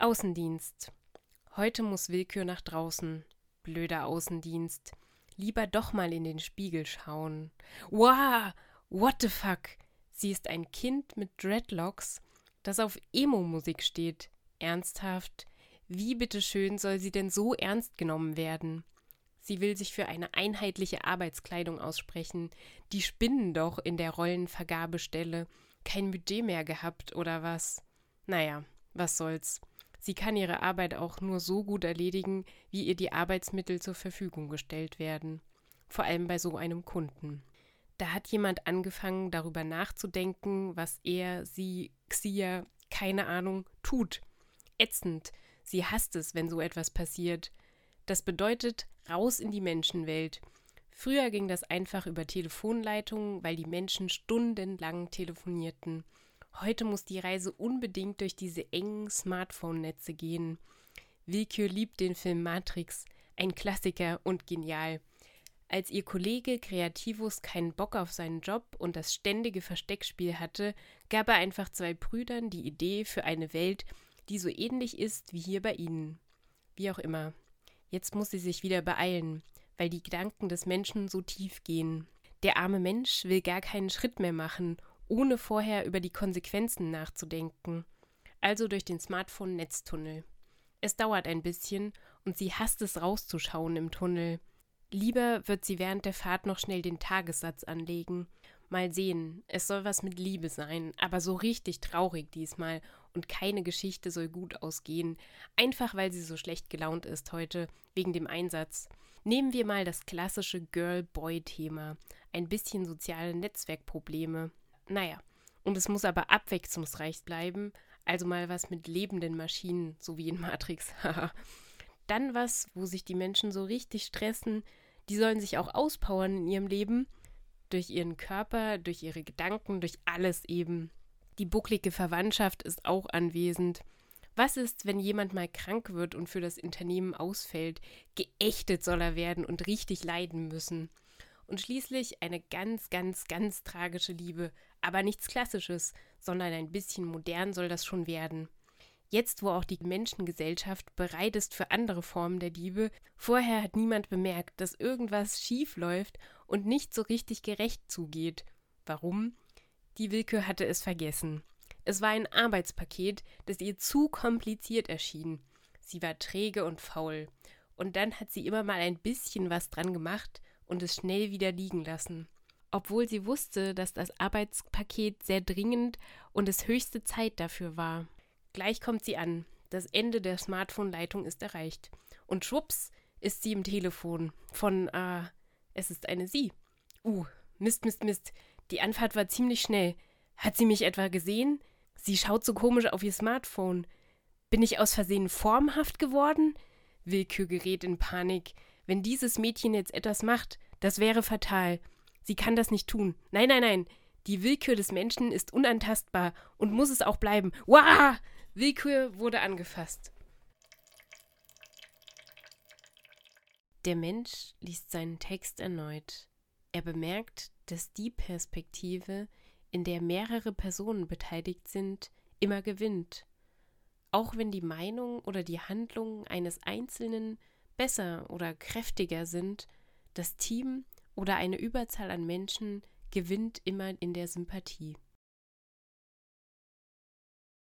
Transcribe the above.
Außendienst. Heute muss Willkür nach draußen. Blöder Außendienst. Lieber doch mal in den Spiegel schauen. Wow, what the fuck? Sie ist ein Kind mit Dreadlocks, das auf Emo-Musik steht. Ernsthaft? Wie bitteschön soll sie denn so ernst genommen werden? Sie will sich für eine einheitliche Arbeitskleidung aussprechen. Die spinnen doch in der Rollenvergabestelle. Kein Budget mehr gehabt, oder was? Naja, was soll's. Sie kann ihre Arbeit auch nur so gut erledigen, wie ihr die Arbeitsmittel zur Verfügung gestellt werden. Vor allem bei so einem Kunden. Da hat jemand angefangen, darüber nachzudenken, was er, sie, Xia, keine Ahnung, tut. Ätzend. Sie hasst es, wenn so etwas passiert. Das bedeutet raus in die Menschenwelt. Früher ging das einfach über Telefonleitungen, weil die Menschen stundenlang telefonierten. Heute muss die Reise unbedingt durch diese engen Smartphone-Netze gehen. Willkür liebt den Film Matrix, ein Klassiker und genial. Als ihr Kollege Creativus keinen Bock auf seinen Job und das ständige Versteckspiel hatte, gab er einfach zwei Brüdern die Idee für eine Welt, die so ähnlich ist wie hier bei ihnen. Wie auch immer. Jetzt muss sie sich wieder beeilen, weil die Gedanken des Menschen so tief gehen. Der arme Mensch will gar keinen Schritt mehr machen ohne vorher über die Konsequenzen nachzudenken. Also durch den Smartphone-Netztunnel. Es dauert ein bisschen und sie hasst es rauszuschauen im Tunnel. Lieber wird sie während der Fahrt noch schnell den Tagessatz anlegen. Mal sehen, es soll was mit Liebe sein, aber so richtig traurig diesmal und keine Geschichte soll gut ausgehen, einfach weil sie so schlecht gelaunt ist heute, wegen dem Einsatz. Nehmen wir mal das klassische Girl-Boy-Thema, ein bisschen soziale Netzwerkprobleme. Naja, und es muss aber abwechslungsreich bleiben, also mal was mit lebenden Maschinen, so wie in Matrix. Dann was, wo sich die Menschen so richtig stressen, die sollen sich auch auspowern in ihrem Leben, durch ihren Körper, durch ihre Gedanken, durch alles eben. Die bucklige Verwandtschaft ist auch anwesend. Was ist, wenn jemand mal krank wird und für das Unternehmen ausfällt? Geächtet soll er werden und richtig leiden müssen. Und schließlich eine ganz, ganz, ganz tragische Liebe, aber nichts Klassisches, sondern ein bisschen modern soll das schon werden. Jetzt, wo auch die Menschengesellschaft bereit ist für andere Formen der Liebe, vorher hat niemand bemerkt, dass irgendwas schief läuft und nicht so richtig gerecht zugeht. Warum? Die Willkür hatte es vergessen. Es war ein Arbeitspaket, das ihr zu kompliziert erschien. Sie war träge und faul. Und dann hat sie immer mal ein bisschen was dran gemacht und es schnell wieder liegen lassen obwohl sie wusste, dass das Arbeitspaket sehr dringend und es höchste Zeit dafür war. Gleich kommt sie an. Das Ende der Smartphone-Leitung ist erreicht. Und schwupps ist sie im Telefon. Von, äh, es ist eine Sie. Uh, Mist, Mist, Mist. Die Anfahrt war ziemlich schnell. Hat sie mich etwa gesehen? Sie schaut so komisch auf ihr Smartphone. Bin ich aus Versehen formhaft geworden? Willkür gerät in Panik. Wenn dieses Mädchen jetzt etwas macht, das wäre fatal. Sie kann das nicht tun. Nein, nein, nein. Die Willkür des Menschen ist unantastbar und muss es auch bleiben. Wah! Willkür wurde angefasst. Der Mensch liest seinen Text erneut. Er bemerkt, dass die Perspektive, in der mehrere Personen beteiligt sind, immer gewinnt. Auch wenn die Meinung oder die Handlungen eines Einzelnen besser oder kräftiger sind, das Team oder eine Überzahl an Menschen gewinnt immer in der Sympathie.